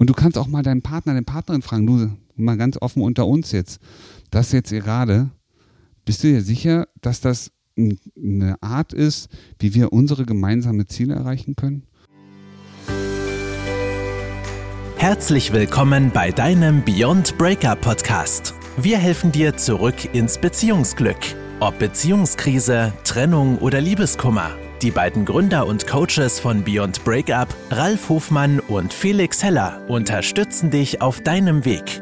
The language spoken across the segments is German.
Und du kannst auch mal deinen Partner, deine Partnerin fragen, du, mal ganz offen unter uns jetzt, das jetzt gerade, bist du dir sicher, dass das eine Art ist, wie wir unsere gemeinsamen Ziele erreichen können? Herzlich willkommen bei deinem Beyond Breakup Podcast. Wir helfen dir zurück ins Beziehungsglück. Ob Beziehungskrise, Trennung oder Liebeskummer. Die beiden Gründer und Coaches von Beyond Breakup, Ralf Hofmann und Felix Heller, unterstützen dich auf deinem Weg.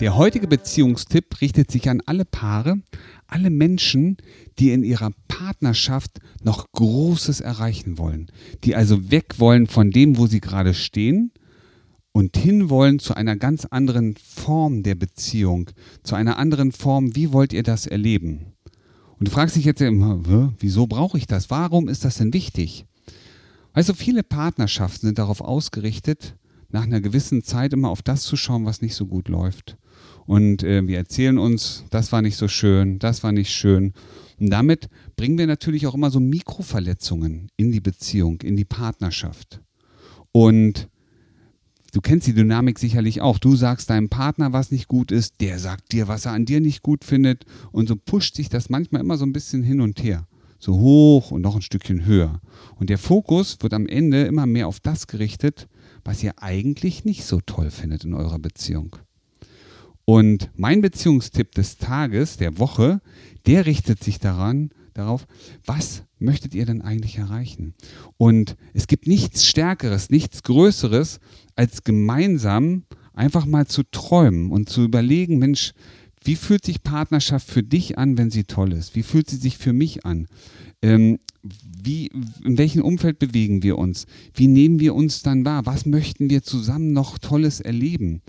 Der heutige Beziehungstipp richtet sich an alle Paare, alle Menschen, die in ihrer Partnerschaft noch Großes erreichen wollen, die also weg wollen von dem, wo sie gerade stehen und hinwollen zu einer ganz anderen Form der Beziehung, zu einer anderen Form, wie wollt ihr das erleben? Und du fragst dich jetzt immer, wieso brauche ich das? Warum ist das denn wichtig? Also viele Partnerschaften sind darauf ausgerichtet, nach einer gewissen Zeit immer auf das zu schauen, was nicht so gut läuft. Und äh, wir erzählen uns, das war nicht so schön, das war nicht schön. Und damit bringen wir natürlich auch immer so Mikroverletzungen in die Beziehung, in die Partnerschaft. Und Du kennst die Dynamik sicherlich auch. Du sagst deinem Partner, was nicht gut ist, der sagt dir, was er an dir nicht gut findet. Und so pusht sich das manchmal immer so ein bisschen hin und her. So hoch und noch ein Stückchen höher. Und der Fokus wird am Ende immer mehr auf das gerichtet, was ihr eigentlich nicht so toll findet in eurer Beziehung. Und mein Beziehungstipp des Tages, der Woche, der richtet sich daran, darauf, was möchtet ihr denn eigentlich erreichen? Und es gibt nichts Stärkeres, nichts Größeres, als gemeinsam einfach mal zu träumen und zu überlegen, Mensch, wie fühlt sich Partnerschaft für dich an, wenn sie toll ist? Wie fühlt sie sich für mich an? Ähm, wie, in welchem Umfeld bewegen wir uns? Wie nehmen wir uns dann wahr? Was möchten wir zusammen noch Tolles erleben?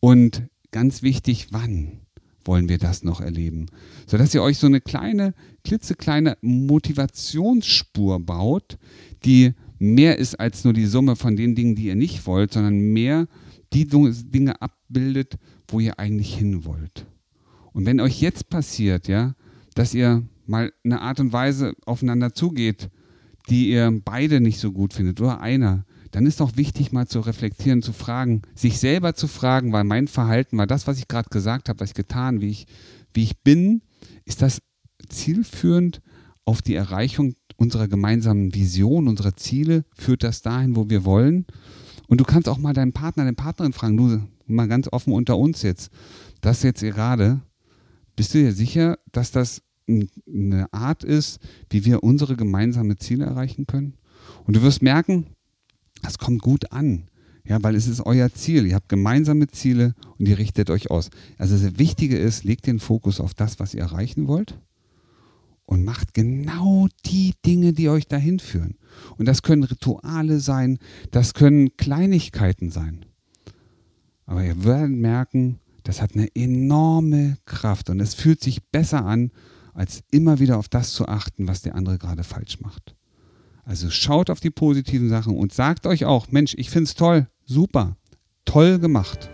Und ganz wichtig, wann? Wollen wir das noch erleben. Sodass ihr euch so eine kleine, klitzekleine Motivationsspur baut, die mehr ist als nur die Summe von den Dingen, die ihr nicht wollt, sondern mehr die Dinge abbildet, wo ihr eigentlich hin wollt. Und wenn euch jetzt passiert, ja, dass ihr mal eine Art und Weise aufeinander zugeht, die ihr beide nicht so gut findet oder einer, dann ist auch wichtig, mal zu reflektieren, zu fragen, sich selber zu fragen, weil mein Verhalten war das, was ich gerade gesagt habe, was ich getan, wie ich, wie ich bin, ist das zielführend auf die Erreichung unserer gemeinsamen Vision, unserer Ziele, führt das dahin, wo wir wollen? Und du kannst auch mal deinen Partner, deine Partnerin fragen, du mal ganz offen unter uns jetzt, das jetzt gerade, bist du dir sicher, dass das eine Art ist, wie wir unsere gemeinsamen Ziele erreichen können? Und du wirst merken, kommt gut an. Ja, weil es ist euer Ziel. Ihr habt gemeinsame Ziele und ihr richtet euch aus. Also das Wichtige ist, legt den Fokus auf das, was ihr erreichen wollt und macht genau die Dinge, die euch dahin führen. Und das können Rituale sein, das können Kleinigkeiten sein. Aber ihr werdet merken, das hat eine enorme Kraft und es fühlt sich besser an, als immer wieder auf das zu achten, was der andere gerade falsch macht. Also schaut auf die positiven Sachen und sagt euch auch, Mensch, ich finde es toll, super, toll gemacht.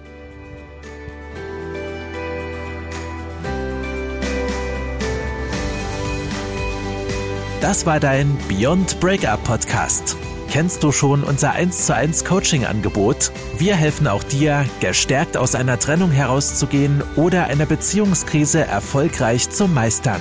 Das war dein Beyond Breakup Podcast. Kennst du schon unser 1 zu 1 Coaching Angebot? Wir helfen auch dir, gestärkt aus einer Trennung herauszugehen oder eine Beziehungskrise erfolgreich zu meistern.